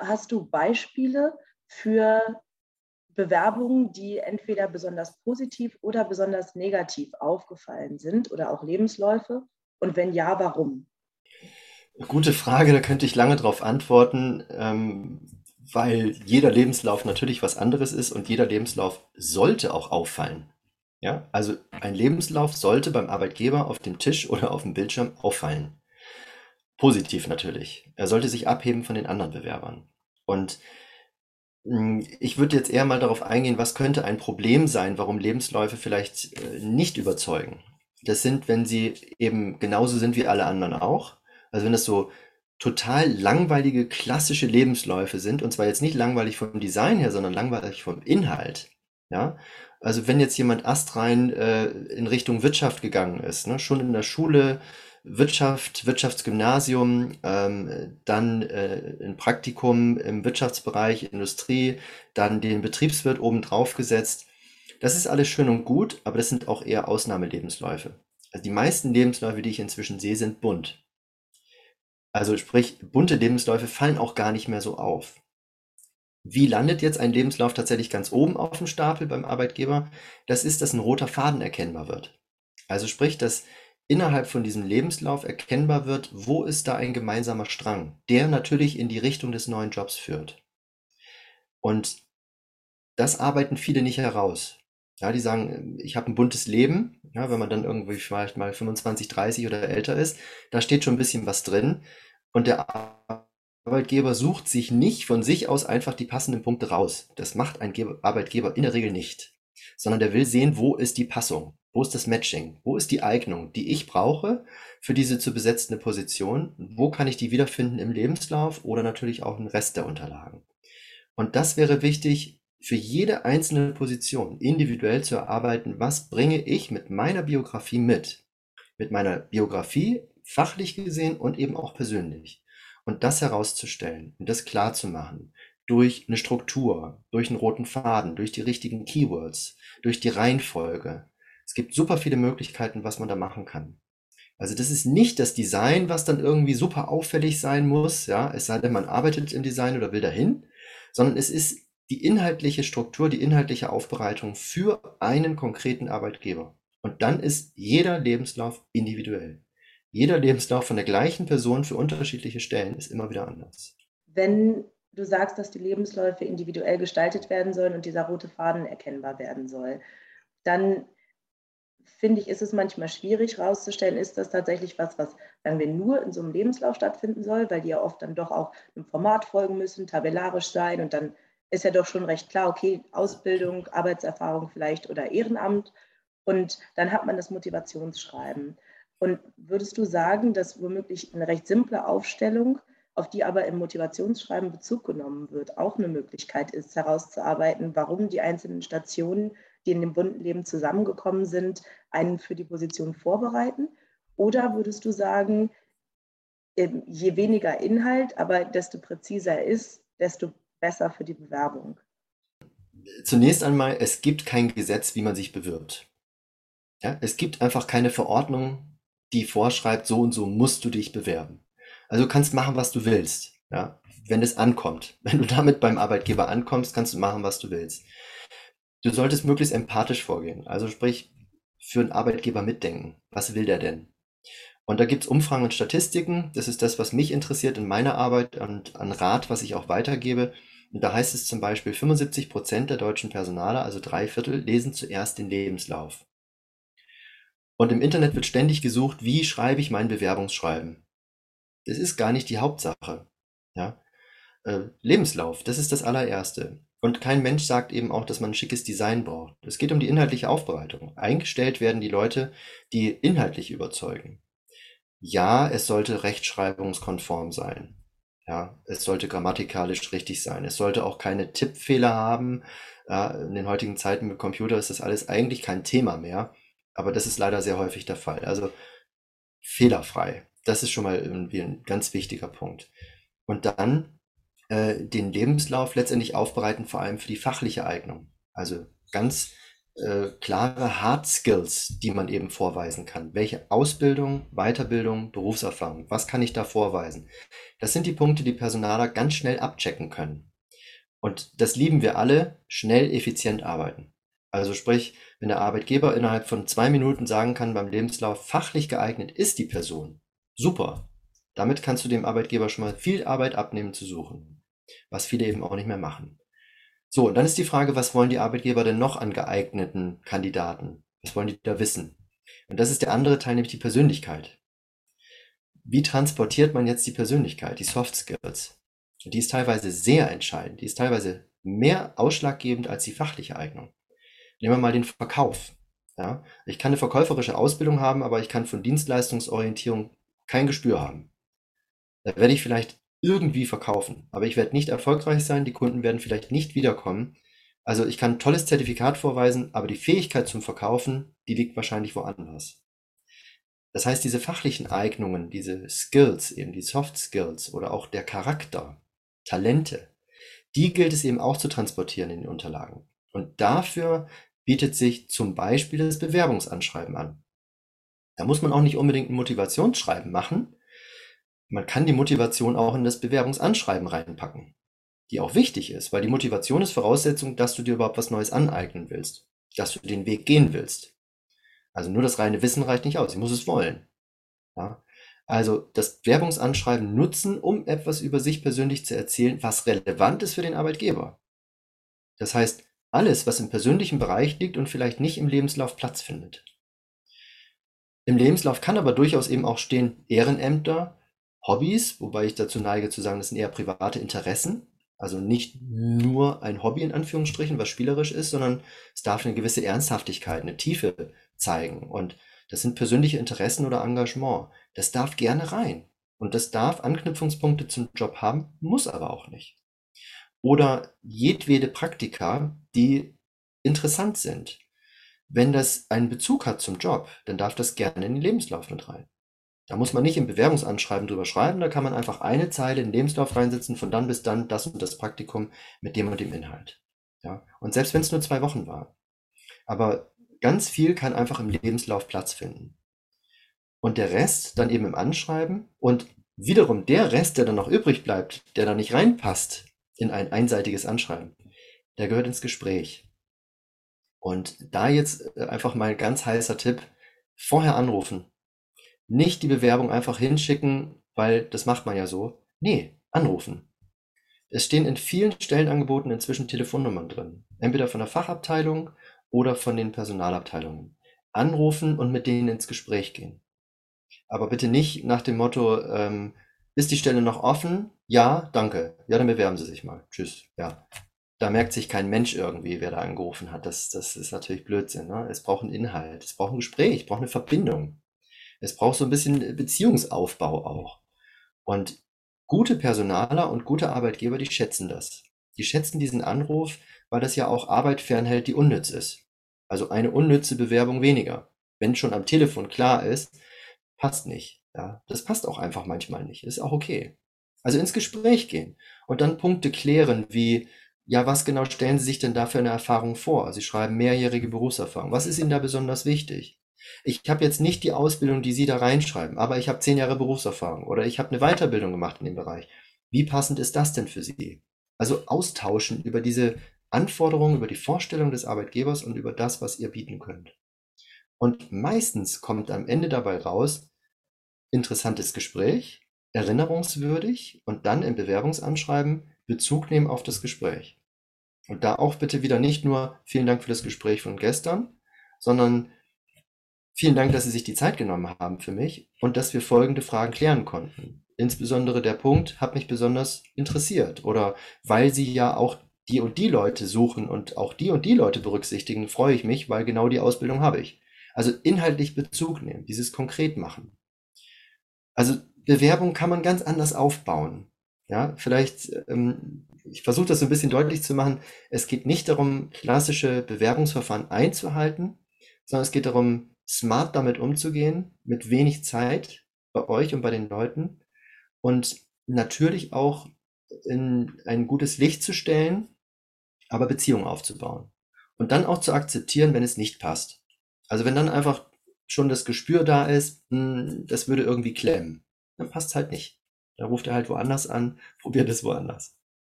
hast du Beispiele für Bewerbungen, die entweder besonders positiv oder besonders negativ aufgefallen sind oder auch Lebensläufe? Und wenn ja, warum? Gute Frage, da könnte ich lange drauf antworten, ähm, weil jeder Lebenslauf natürlich was anderes ist und jeder Lebenslauf sollte auch auffallen. Ja, also ein Lebenslauf sollte beim Arbeitgeber auf dem Tisch oder auf dem Bildschirm auffallen. Positiv natürlich. Er sollte sich abheben von den anderen Bewerbern. Und hm, ich würde jetzt eher mal darauf eingehen, was könnte ein Problem sein, warum Lebensläufe vielleicht äh, nicht überzeugen. Das sind, wenn sie eben genauso sind wie alle anderen auch. Also wenn das so total langweilige klassische Lebensläufe sind, und zwar jetzt nicht langweilig vom Design her, sondern langweilig vom Inhalt. Ja, also wenn jetzt jemand astrein äh, in Richtung Wirtschaft gegangen ist, ne, schon in der Schule Wirtschaft, Wirtschaftsgymnasium, ähm, dann äh, ein Praktikum im Wirtschaftsbereich, Industrie, dann den Betriebswirt obendrauf gesetzt. Das ist alles schön und gut, aber das sind auch eher Ausnahmelebensläufe. Also die meisten Lebensläufe, die ich inzwischen sehe, sind bunt. Also sprich, bunte Lebensläufe fallen auch gar nicht mehr so auf. Wie landet jetzt ein Lebenslauf tatsächlich ganz oben auf dem Stapel beim Arbeitgeber? Das ist, dass ein roter Faden erkennbar wird. Also sprich, dass innerhalb von diesem Lebenslauf erkennbar wird, wo ist da ein gemeinsamer Strang, der natürlich in die Richtung des neuen Jobs führt. Und das arbeiten viele nicht heraus. Ja, die sagen, ich habe ein buntes Leben, ja, wenn man dann irgendwie vielleicht mal 25, 30 oder älter ist, da steht schon ein bisschen was drin. Und der Arbeitgeber sucht sich nicht von sich aus einfach die passenden Punkte raus. Das macht ein Arbeitgeber in der Regel nicht, sondern der will sehen, wo ist die Passung, wo ist das Matching, wo ist die Eignung, die ich brauche für diese zu besetzende Position, wo kann ich die wiederfinden im Lebenslauf oder natürlich auch im Rest der Unterlagen. Und das wäre wichtig, für jede einzelne Position individuell zu erarbeiten, was bringe ich mit meiner Biografie mit. Mit meiner Biografie, fachlich gesehen und eben auch persönlich. Und das herauszustellen und das klar zu machen durch eine Struktur, durch einen roten Faden, durch die richtigen Keywords, durch die Reihenfolge. Es gibt super viele Möglichkeiten, was man da machen kann. Also das ist nicht das Design, was dann irgendwie super auffällig sein muss, ja, es sei denn, man arbeitet im Design oder will dahin, sondern es ist die inhaltliche Struktur, die inhaltliche Aufbereitung für einen konkreten Arbeitgeber. Und dann ist jeder Lebenslauf individuell. Jeder Lebenslauf von der gleichen Person für unterschiedliche Stellen ist immer wieder anders. Wenn du sagst, dass die Lebensläufe individuell gestaltet werden sollen und dieser rote Faden erkennbar werden soll, dann finde ich, ist es manchmal schwierig herauszustellen, ist das tatsächlich was, was, sagen wir, nur in so einem Lebenslauf stattfinden soll, weil die ja oft dann doch auch einem Format folgen müssen, tabellarisch sein und dann ist ja doch schon recht klar, okay, Ausbildung, Arbeitserfahrung vielleicht oder Ehrenamt und dann hat man das Motivationsschreiben. Und würdest du sagen, dass womöglich eine recht simple Aufstellung, auf die aber im Motivationsschreiben Bezug genommen wird, auch eine Möglichkeit ist, herauszuarbeiten, warum die einzelnen Stationen, die in dem bunten Leben zusammengekommen sind, einen für die Position vorbereiten? Oder würdest du sagen, ähm, je weniger Inhalt, aber desto präziser ist, desto besser für die Bewerbung? Zunächst einmal, es gibt kein Gesetz, wie man sich bewirbt. Ja, es gibt einfach keine Verordnung, die vorschreibt, so und so musst du dich bewerben. Also du kannst machen, was du willst. Ja, wenn es ankommt. Wenn du damit beim Arbeitgeber ankommst, kannst du machen, was du willst. Du solltest möglichst empathisch vorgehen. Also sprich, für einen Arbeitgeber mitdenken. Was will der denn? Und da gibt's Umfragen und Statistiken. Das ist das, was mich interessiert in meiner Arbeit und an Rat, was ich auch weitergebe. Und da heißt es zum Beispiel, 75 Prozent der deutschen Personaler, also drei Viertel, lesen zuerst den Lebenslauf. Und im Internet wird ständig gesucht, wie schreibe ich mein Bewerbungsschreiben. Das ist gar nicht die Hauptsache. Ja? Äh, Lebenslauf, das ist das allererste. Und kein Mensch sagt eben auch, dass man ein schickes Design braucht. Es geht um die inhaltliche Aufbereitung. Eingestellt werden die Leute, die inhaltlich überzeugen. Ja, es sollte rechtschreibungskonform sein. Ja, es sollte grammatikalisch richtig sein. Es sollte auch keine Tippfehler haben. Ja, in den heutigen Zeiten mit Computer ist das alles eigentlich kein Thema mehr. Aber das ist leider sehr häufig der Fall. Also fehlerfrei. Das ist schon mal irgendwie ein ganz wichtiger Punkt. Und dann äh, den Lebenslauf letztendlich aufbereiten, vor allem für die fachliche Eignung. Also ganz äh, klare Hard Skills, die man eben vorweisen kann. Welche Ausbildung, Weiterbildung, Berufserfahrung, was kann ich da vorweisen? Das sind die Punkte, die Personaler ganz schnell abchecken können. Und das lieben wir alle, schnell, effizient arbeiten. Also sprich, wenn der Arbeitgeber innerhalb von zwei Minuten sagen kann beim Lebenslauf, fachlich geeignet ist die Person, super. Damit kannst du dem Arbeitgeber schon mal viel Arbeit abnehmen zu suchen, was viele eben auch nicht mehr machen. So, und dann ist die Frage, was wollen die Arbeitgeber denn noch an geeigneten Kandidaten? Was wollen die da wissen? Und das ist der andere Teil, nämlich die Persönlichkeit. Wie transportiert man jetzt die Persönlichkeit, die Soft Skills? Die ist teilweise sehr entscheidend, die ist teilweise mehr ausschlaggebend als die fachliche Eignung. Nehmen wir mal den Verkauf. Ja, ich kann eine verkäuferische Ausbildung haben, aber ich kann von Dienstleistungsorientierung kein Gespür haben. Da werde ich vielleicht irgendwie verkaufen. Aber ich werde nicht erfolgreich sein, die Kunden werden vielleicht nicht wiederkommen. Also ich kann ein tolles Zertifikat vorweisen, aber die Fähigkeit zum Verkaufen, die liegt wahrscheinlich woanders. Das heißt, diese fachlichen Eignungen, diese Skills, eben die Soft Skills oder auch der Charakter, Talente, die gilt es eben auch zu transportieren in den Unterlagen. Und dafür bietet sich zum Beispiel das Bewerbungsanschreiben an. Da muss man auch nicht unbedingt ein Motivationsschreiben machen, man kann die Motivation auch in das Bewerbungsanschreiben reinpacken, die auch wichtig ist, weil die Motivation ist Voraussetzung, dass du dir überhaupt was Neues aneignen willst, dass du den Weg gehen willst. Also nur das reine Wissen reicht nicht aus, ich muss es wollen. Ja? Also das Bewerbungsanschreiben nutzen, um etwas über sich persönlich zu erzählen, was relevant ist für den Arbeitgeber. Das heißt, alles, was im persönlichen Bereich liegt und vielleicht nicht im Lebenslauf Platz findet. Im Lebenslauf kann aber durchaus eben auch stehen Ehrenämter, Hobbys, wobei ich dazu neige zu sagen, das sind eher private Interessen. Also nicht nur ein Hobby in Anführungsstrichen, was spielerisch ist, sondern es darf eine gewisse Ernsthaftigkeit, eine Tiefe zeigen. Und das sind persönliche Interessen oder Engagement. Das darf gerne rein. Und das darf Anknüpfungspunkte zum Job haben, muss aber auch nicht. Oder jedwede Praktika, die interessant sind. Wenn das einen Bezug hat zum Job, dann darf das gerne in den Lebenslauf mit rein. Da muss man nicht im Bewerbungsanschreiben drüber schreiben, da kann man einfach eine Zeile in den Lebenslauf reinsetzen, von dann bis dann das und das Praktikum mit dem und dem Inhalt. Ja? Und selbst wenn es nur zwei Wochen war. Aber ganz viel kann einfach im Lebenslauf Platz finden. Und der Rest dann eben im Anschreiben und wiederum der Rest, der dann noch übrig bleibt, der da nicht reinpasst in ein einseitiges Anschreiben, der gehört ins Gespräch. Und da jetzt äh, einfach mal ein ganz heißer Tipp, vorher anrufen, nicht die Bewerbung einfach hinschicken, weil das macht man ja so. Nee, anrufen. Es stehen in vielen Stellenangeboten inzwischen Telefonnummern drin. Entweder von der Fachabteilung oder von den Personalabteilungen. Anrufen und mit denen ins Gespräch gehen. Aber bitte nicht nach dem Motto, ähm, ist die Stelle noch offen? Ja, danke. Ja, dann bewerben Sie sich mal. Tschüss. Ja. Da merkt sich kein Mensch irgendwie, wer da angerufen hat. Das, das ist natürlich Blödsinn. Ne? Es braucht einen Inhalt, es braucht ein Gespräch, es braucht eine Verbindung. Es braucht so ein bisschen Beziehungsaufbau auch. Und gute Personaler und gute Arbeitgeber, die schätzen das. Die schätzen diesen Anruf, weil das ja auch Arbeit fernhält, die unnütz ist. Also eine unnütze Bewerbung weniger. Wenn schon am Telefon klar ist, passt nicht. Ja, das passt auch einfach manchmal nicht. Ist auch okay. Also ins Gespräch gehen und dann Punkte klären, wie, ja, was genau stellen Sie sich denn da für eine Erfahrung vor? Sie schreiben mehrjährige Berufserfahrung. Was ist Ihnen da besonders wichtig? Ich habe jetzt nicht die Ausbildung, die Sie da reinschreiben, aber ich habe zehn Jahre Berufserfahrung oder ich habe eine Weiterbildung gemacht in dem Bereich. Wie passend ist das denn für Sie? Also austauschen über diese Anforderungen, über die Vorstellung des Arbeitgebers und über das, was ihr bieten könnt. Und meistens kommt am Ende dabei raus, interessantes Gespräch, erinnerungswürdig und dann im Bewerbungsanschreiben Bezug nehmen auf das Gespräch. Und da auch bitte wieder nicht nur vielen Dank für das Gespräch von gestern, sondern Vielen Dank, dass Sie sich die Zeit genommen haben für mich und dass wir folgende Fragen klären konnten. Insbesondere der Punkt hat mich besonders interessiert oder weil Sie ja auch die und die Leute suchen und auch die und die Leute berücksichtigen, freue ich mich, weil genau die Ausbildung habe ich. Also inhaltlich Bezug nehmen, dieses konkret machen. Also Bewerbung kann man ganz anders aufbauen. Ja, vielleicht, ähm, ich versuche das so ein bisschen deutlich zu machen. Es geht nicht darum, klassische Bewerbungsverfahren einzuhalten, sondern es geht darum, smart damit umzugehen, mit wenig Zeit bei euch und bei den Leuten und natürlich auch in ein gutes Licht zu stellen, aber Beziehungen aufzubauen. Und dann auch zu akzeptieren, wenn es nicht passt. Also wenn dann einfach schon das Gespür da ist, hm, das würde irgendwie klemmen, dann passt es halt nicht. Dann ruft er halt woanders an, probiert es woanders.